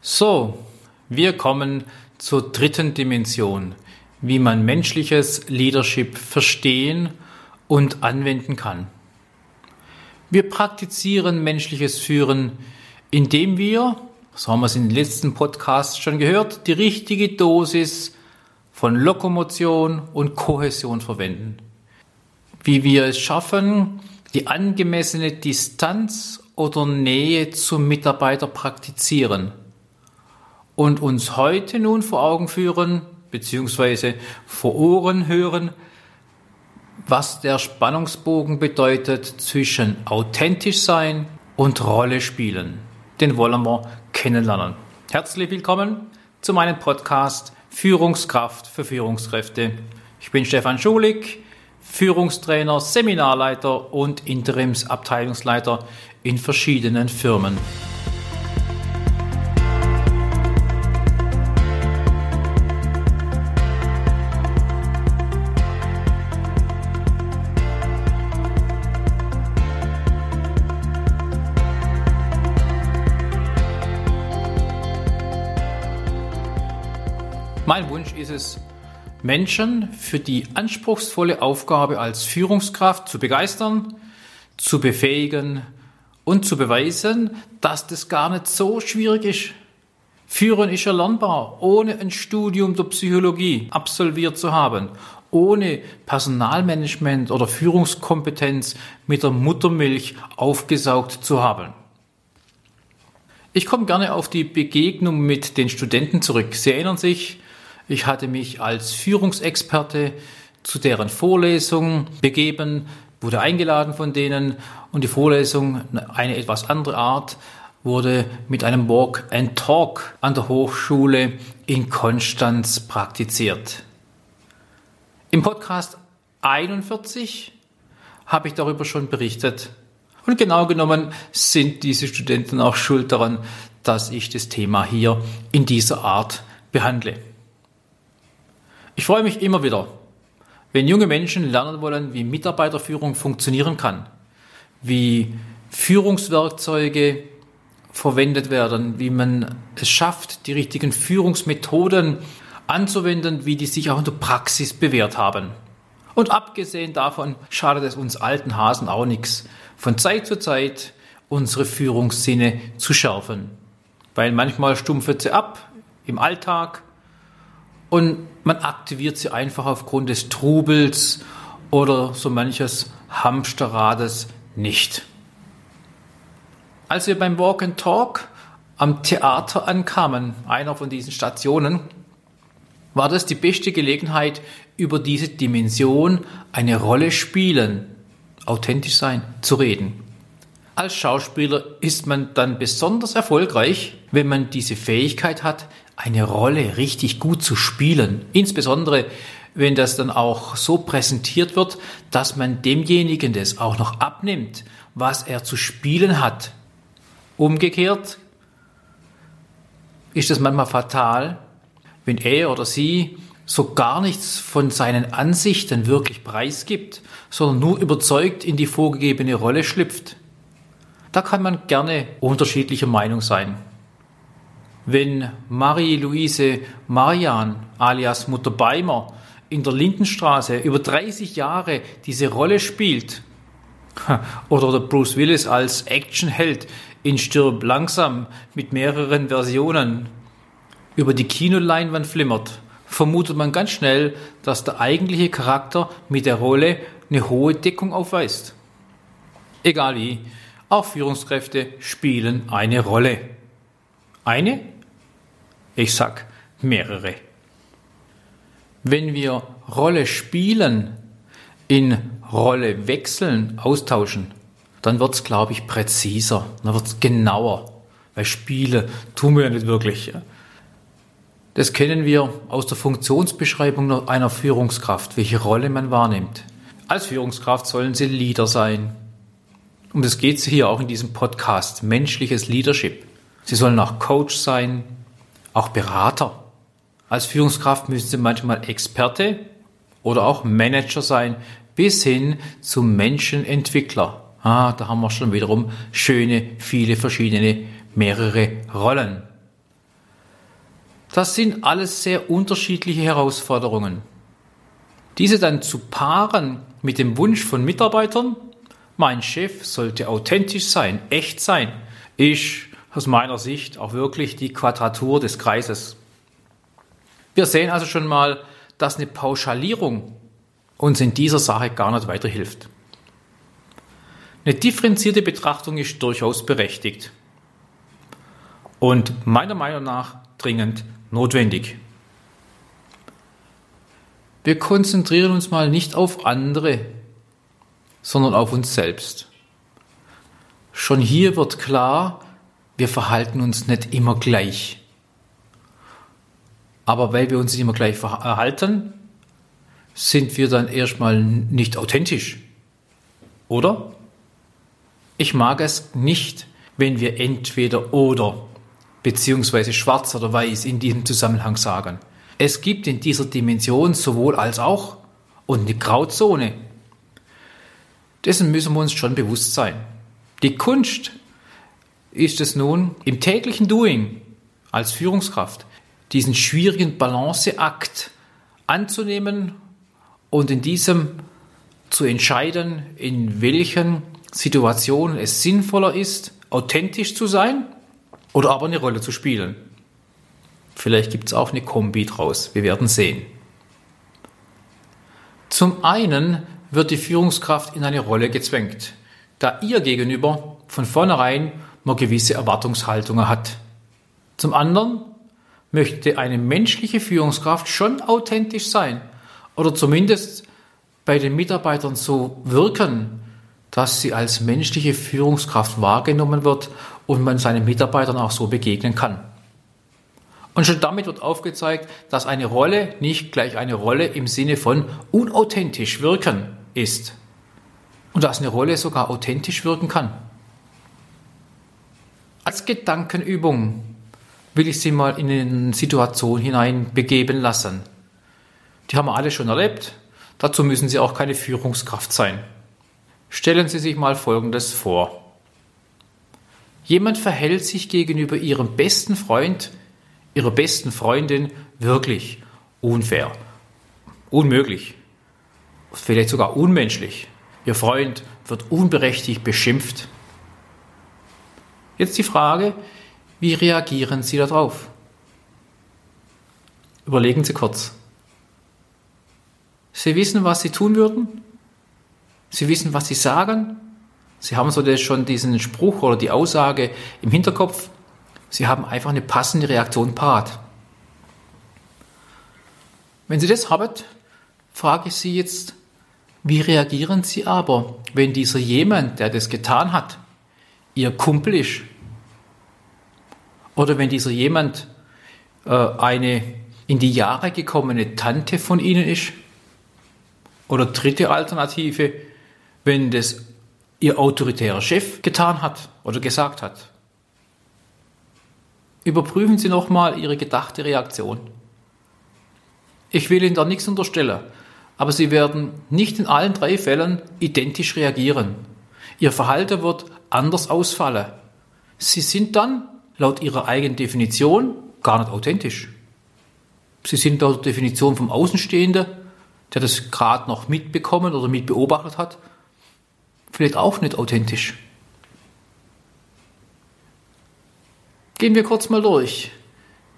So, wir kommen zur dritten Dimension, wie man menschliches Leadership verstehen und anwenden kann. Wir praktizieren menschliches Führen, indem wir, so haben wir es in den letzten Podcasts schon gehört, die richtige Dosis von Lokomotion und Kohäsion verwenden. Wie wir es schaffen, die angemessene Distanz oder Nähe zum Mitarbeiter praktizieren und uns heute nun vor Augen führen, beziehungsweise vor Ohren hören, was der Spannungsbogen bedeutet zwischen authentisch sein und Rolle spielen. Den wollen wir kennenlernen. Herzlich willkommen zu meinem Podcast Führungskraft für Führungskräfte. Ich bin Stefan Schulig, Führungstrainer, Seminarleiter und Interimsabteilungsleiter in verschiedenen Firmen. Mein Wunsch ist es, Menschen für die anspruchsvolle Aufgabe als Führungskraft zu begeistern, zu befähigen und zu beweisen, dass das gar nicht so schwierig ist. Führen ist erlernbar, ohne ein Studium der Psychologie absolviert zu haben, ohne Personalmanagement oder Führungskompetenz mit der Muttermilch aufgesaugt zu haben. Ich komme gerne auf die Begegnung mit den Studenten zurück. Sie erinnern sich, ich hatte mich als Führungsexperte zu deren Vorlesung begeben, wurde eingeladen von denen und die Vorlesung, eine etwas andere Art, wurde mit einem Walk and Talk an der Hochschule in Konstanz praktiziert. Im Podcast 41 habe ich darüber schon berichtet. Und genau genommen sind diese Studenten auch schuld daran, dass ich das Thema hier in dieser Art behandle. Ich freue mich immer wieder, wenn junge Menschen lernen wollen, wie Mitarbeiterführung funktionieren kann, wie Führungswerkzeuge verwendet werden, wie man es schafft, die richtigen Führungsmethoden anzuwenden, wie die sich auch in der Praxis bewährt haben. Und abgesehen davon schadet es uns alten Hasen auch nichts, von Zeit zu Zeit unsere Führungssinne zu schärfen. Weil manchmal stumpft sie ab im Alltag und man aktiviert sie einfach aufgrund des Trubels oder so manches Hamsterrades nicht. Als wir beim Walk and Talk am Theater ankamen, einer von diesen Stationen, war das die beste Gelegenheit, über diese Dimension eine Rolle spielen, authentisch sein, zu reden. Als Schauspieler ist man dann besonders erfolgreich, wenn man diese Fähigkeit hat, eine Rolle richtig gut zu spielen. Insbesondere, wenn das dann auch so präsentiert wird, dass man demjenigen das auch noch abnimmt, was er zu spielen hat. Umgekehrt ist es manchmal fatal, wenn er oder sie so gar nichts von seinen Ansichten wirklich preisgibt, sondern nur überzeugt in die vorgegebene Rolle schlüpft. Da kann man gerne unterschiedlicher Meinung sein. Wenn Marie-Louise Marian alias Mutter Beimer in der Lindenstraße über 30 Jahre diese Rolle spielt, oder der Bruce Willis als Actionheld in Stirb langsam mit mehreren Versionen über die Kinoleinwand flimmert, vermutet man ganz schnell, dass der eigentliche Charakter mit der Rolle eine hohe Deckung aufweist. Egal wie, auch Führungskräfte spielen eine Rolle. Eine ich sag mehrere. Wenn wir Rolle spielen, in Rolle wechseln, austauschen, dann wird's, glaube ich, präziser, dann wird's genauer. Weil Spiele tun wir ja nicht wirklich. Das kennen wir aus der Funktionsbeschreibung einer Führungskraft, welche Rolle man wahrnimmt. Als Führungskraft sollen sie Leader sein. Um das geht es hier auch in diesem Podcast, menschliches Leadership. Sie sollen auch Coach sein, auch Berater. Als Führungskraft müssen Sie manchmal Experte oder auch Manager sein, bis hin zum Menschenentwickler. Ah, da haben wir schon wiederum schöne, viele verschiedene, mehrere Rollen. Das sind alles sehr unterschiedliche Herausforderungen. Diese dann zu paaren mit dem Wunsch von Mitarbeitern, mein Chef sollte authentisch sein, echt sein, ist aus meiner Sicht auch wirklich die Quadratur des Kreises. Wir sehen also schon mal, dass eine Pauschalierung uns in dieser Sache gar nicht weiterhilft. Eine differenzierte Betrachtung ist durchaus berechtigt und meiner Meinung nach dringend notwendig. Wir konzentrieren uns mal nicht auf andere, sondern auf uns selbst. Schon hier wird klar, wir verhalten uns nicht immer gleich. Aber weil wir uns nicht immer gleich verhalten, sind wir dann erstmal nicht authentisch. Oder? Ich mag es nicht, wenn wir entweder oder beziehungsweise schwarz oder weiß in diesem Zusammenhang sagen. Es gibt in dieser Dimension sowohl als auch und eine Grauzone. Dessen müssen wir uns schon bewusst sein. Die Kunst ist es nun im täglichen Doing als Führungskraft, diesen schwierigen Balanceakt anzunehmen und in diesem zu entscheiden, in welchen Situationen es sinnvoller ist, authentisch zu sein oder aber eine Rolle zu spielen. Vielleicht gibt es auch eine Kombi draus. Wir werden sehen. Zum einen wird die Führungskraft in eine Rolle gezwängt, da ihr gegenüber von vornherein nur gewisse Erwartungshaltungen hat. Zum anderen möchte eine menschliche Führungskraft schon authentisch sein oder zumindest bei den Mitarbeitern so wirken, dass sie als menschliche Führungskraft wahrgenommen wird und man seinen Mitarbeitern auch so begegnen kann. Und schon damit wird aufgezeigt, dass eine Rolle nicht gleich eine Rolle im Sinne von unauthentisch wirken ist. Und dass eine Rolle sogar authentisch wirken kann. Als Gedankenübung will ich Sie mal in eine Situation hinein begeben lassen. Die haben wir alle schon erlebt. Dazu müssen Sie auch keine Führungskraft sein. Stellen Sie sich mal Folgendes vor. Jemand verhält sich gegenüber Ihrem besten Freund, Ihrer besten Freundin wirklich unfair, unmöglich, vielleicht sogar unmenschlich. Ihr Freund wird unberechtigt beschimpft. Jetzt die Frage, wie reagieren Sie darauf? Überlegen Sie kurz. Sie wissen, was Sie tun würden? Sie wissen, was Sie sagen? Sie haben so schon diesen Spruch oder die Aussage im Hinterkopf. Sie haben einfach eine passende Reaktion parat. Wenn Sie das haben, frage ich Sie jetzt, wie reagieren Sie aber, wenn dieser jemand, der das getan hat, Ihr Kumpel ist? Oder wenn dieser jemand äh, eine in die Jahre gekommene Tante von Ihnen ist? Oder dritte Alternative, wenn das Ihr autoritärer Chef getan hat oder gesagt hat. Überprüfen Sie nochmal Ihre gedachte Reaktion. Ich will Ihnen da nichts unterstellen, aber Sie werden nicht in allen drei Fällen identisch reagieren. Ihr Verhalten wird anders ausfallen. Sie sind dann, laut Ihrer eigenen Definition, gar nicht authentisch. Sie sind laut Definition vom Außenstehenden, der das gerade noch mitbekommen oder mitbeobachtet hat, vielleicht auch nicht authentisch. Gehen wir kurz mal durch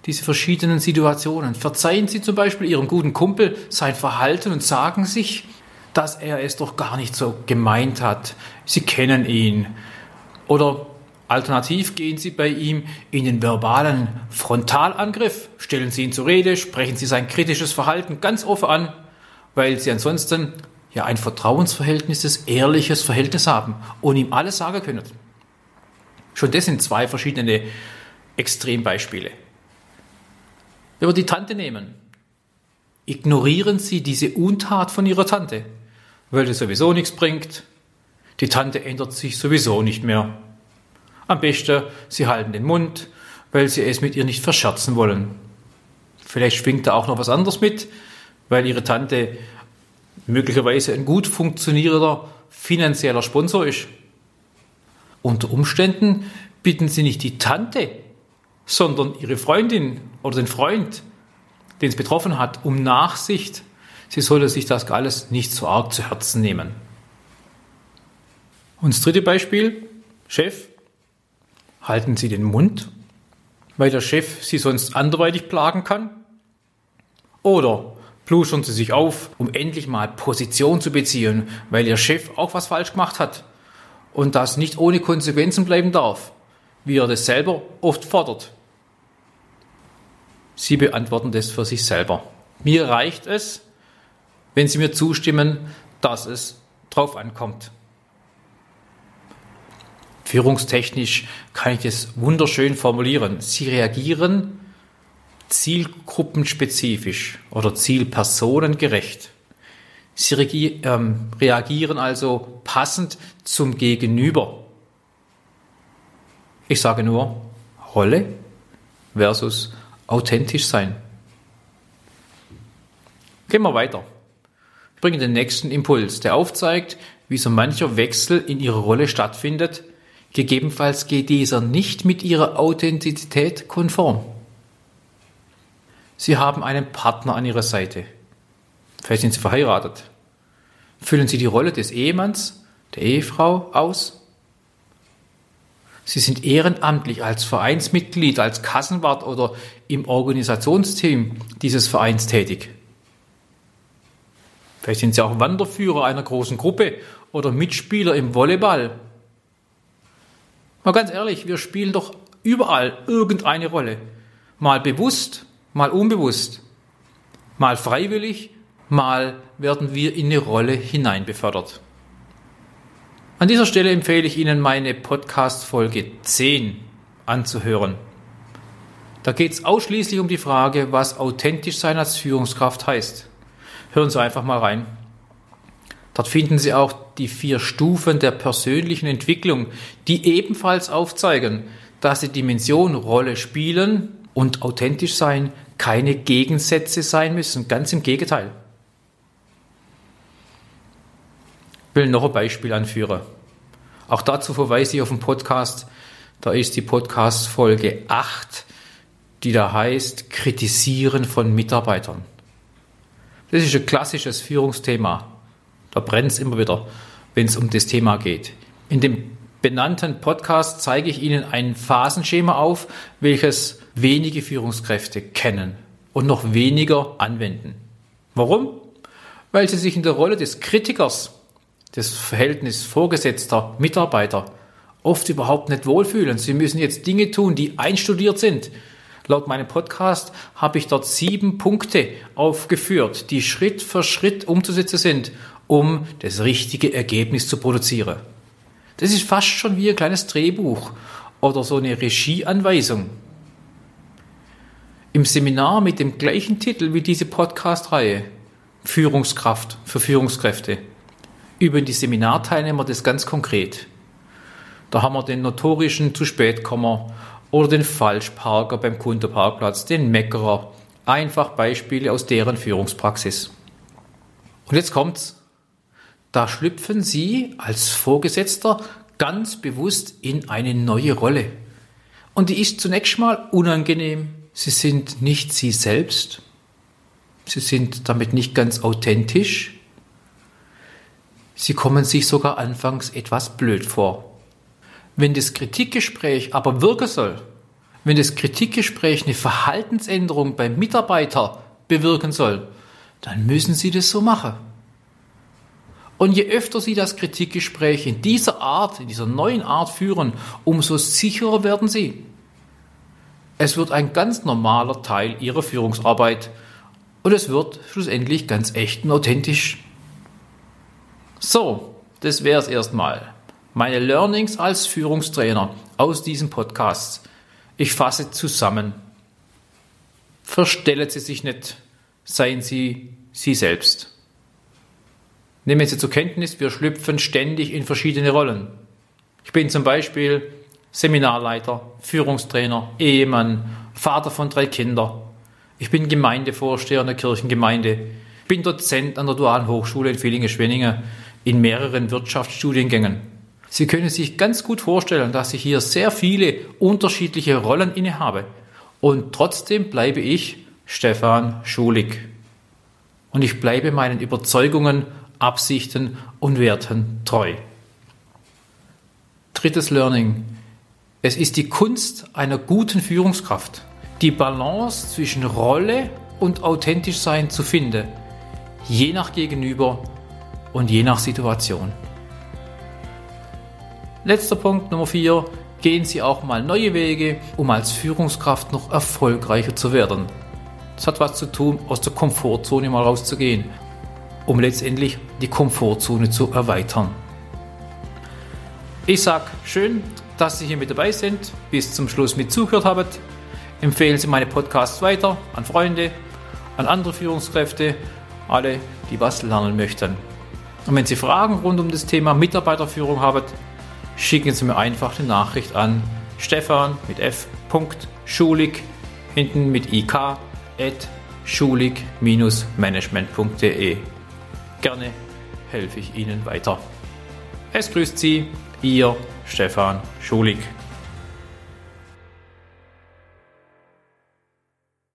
diese verschiedenen Situationen. Verzeihen Sie zum Beispiel Ihrem guten Kumpel sein Verhalten und sagen sich, dass er es doch gar nicht so gemeint hat. Sie kennen ihn. Oder alternativ gehen Sie bei ihm in den verbalen Frontalangriff, stellen Sie ihn zur Rede, sprechen Sie sein kritisches Verhalten ganz offen an, weil Sie ansonsten ja ein vertrauensverhältnisses, ehrliches Verhältnis haben und ihm alles sagen können. Schon das sind zwei verschiedene Extrembeispiele. Wenn wir die Tante nehmen, ignorieren Sie diese Untat von Ihrer Tante, weil das sowieso nichts bringt. Die Tante ändert sich sowieso nicht mehr. Am besten, Sie halten den Mund, weil Sie es mit ihr nicht verscherzen wollen. Vielleicht schwingt da auch noch was anderes mit, weil Ihre Tante möglicherweise ein gut funktionierender finanzieller Sponsor ist. Unter Umständen bitten Sie nicht die Tante, sondern ihre Freundin oder den Freund, den es betroffen hat, um Nachsicht. Sie sollte sich das alles nicht so arg zu Herzen nehmen. Und das dritte Beispiel, Chef, halten Sie den Mund, weil der Chef Sie sonst anderweitig plagen kann? Oder pluschern Sie sich auf, um endlich mal Position zu beziehen, weil Ihr Chef auch was falsch gemacht hat und das nicht ohne Konsequenzen bleiben darf, wie er das selber oft fordert? Sie beantworten das für sich selber. Mir reicht es, wenn Sie mir zustimmen, dass es drauf ankommt. Führungstechnisch kann ich das wunderschön formulieren. Sie reagieren zielgruppenspezifisch oder zielpersonengerecht. Sie ähm, reagieren also passend zum Gegenüber. Ich sage nur Rolle versus authentisch sein. Gehen wir weiter. Ich bringe den nächsten Impuls, der aufzeigt, wie so mancher Wechsel in ihrer Rolle stattfindet. Gegebenenfalls geht dieser nicht mit ihrer Authentizität konform. Sie haben einen Partner an ihrer Seite. Vielleicht sind Sie verheiratet. Füllen Sie die Rolle des Ehemanns, der Ehefrau aus? Sie sind ehrenamtlich als Vereinsmitglied, als Kassenwart oder im Organisationsteam dieses Vereins tätig. Vielleicht sind Sie auch Wanderführer einer großen Gruppe oder Mitspieler im Volleyball. Mal ganz ehrlich, wir spielen doch überall irgendeine Rolle. Mal bewusst, mal unbewusst. Mal freiwillig, mal werden wir in eine Rolle hineinbefördert. An dieser Stelle empfehle ich Ihnen meine Podcast-Folge 10 anzuhören. Da geht es ausschließlich um die Frage, was authentisch sein als Führungskraft heißt. Hören Sie einfach mal rein. Dort finden Sie auch die vier Stufen der persönlichen Entwicklung, die ebenfalls aufzeigen, dass die Dimension Rolle spielen und authentisch sein keine Gegensätze sein müssen. Ganz im Gegenteil. will noch ein Beispiel anführen. Auch dazu verweise ich auf den Podcast. Da ist die Podcast-Folge 8, die da heißt Kritisieren von Mitarbeitern. Das ist ein klassisches Führungsthema. Da brennt es immer wieder, wenn es um das Thema geht. In dem benannten Podcast zeige ich Ihnen ein Phasenschema auf, welches wenige Führungskräfte kennen und noch weniger anwenden. Warum? Weil sie sich in der Rolle des Kritikers das Verhältnis Vorgesetzter, Mitarbeiter oft überhaupt nicht wohlfühlen. Sie müssen jetzt Dinge tun, die einstudiert sind. Laut meinem Podcast habe ich dort sieben Punkte aufgeführt, die Schritt für Schritt umzusetzen sind, um das richtige Ergebnis zu produzieren. Das ist fast schon wie ein kleines Drehbuch oder so eine Regieanweisung. Im Seminar mit dem gleichen Titel wie diese Podcast-Reihe Führungskraft für Führungskräfte üben die Seminarteilnehmer das ganz konkret. Da haben wir den notorischen zu spät kommen oder den Falschparker beim Kundenparkplatz, den Meckerer. Einfach Beispiele aus deren Führungspraxis. Und jetzt kommt's. Da schlüpfen Sie als Vorgesetzter ganz bewusst in eine neue Rolle. Und die ist zunächst mal unangenehm. Sie sind nicht Sie selbst. Sie sind damit nicht ganz authentisch. Sie kommen sich sogar anfangs etwas blöd vor. Wenn das Kritikgespräch aber wirken soll, wenn das Kritikgespräch eine Verhaltensänderung beim Mitarbeiter bewirken soll, dann müssen Sie das so machen. Und je öfter Sie das Kritikgespräch in dieser Art, in dieser neuen Art führen, umso sicherer werden Sie. Es wird ein ganz normaler Teil Ihrer Führungsarbeit und es wird schlussendlich ganz echt und authentisch. So, das wäre es erstmal. Meine Learnings als Führungstrainer aus diesem Podcast. Ich fasse zusammen. Verstellen Sie sich nicht, seien Sie Sie selbst. Nehmen Sie zur Kenntnis, wir schlüpfen ständig in verschiedene Rollen. Ich bin zum Beispiel Seminarleiter, Führungstrainer, Ehemann, Vater von drei Kindern. Ich bin Gemeindevorsteher in der Kirchengemeinde. Ich bin Dozent an der Dualen Hochschule in Villingen-Schwenningen in mehreren Wirtschaftsstudiengängen. Sie können sich ganz gut vorstellen, dass ich hier sehr viele unterschiedliche Rollen innehabe Und trotzdem bleibe ich Stefan Schulig. Und ich bleibe meinen Überzeugungen, Absichten und Werten treu. Drittes Learning. Es ist die Kunst einer guten Führungskraft, die Balance zwischen Rolle und authentisch sein zu finden, je nach Gegenüber und je nach Situation. Letzter Punkt Nummer 4. Gehen Sie auch mal neue Wege, um als Führungskraft noch erfolgreicher zu werden. Das hat was zu tun, aus der Komfortzone mal rauszugehen, um letztendlich die Komfortzone zu erweitern. Ich sage schön, dass Sie hier mit dabei sind, bis zum Schluss mit zugehört haben. Empfehlen Sie meine Podcasts weiter an Freunde, an andere Führungskräfte, alle, die was lernen möchten. Und wenn Sie Fragen rund um das Thema Mitarbeiterführung haben, schicken Sie mir einfach eine Nachricht an Stefan mit F. Schulig, hinten mit IK, at schulig-management.de. Gerne helfe ich Ihnen weiter. Es grüßt Sie, Ihr Stefan Schulig.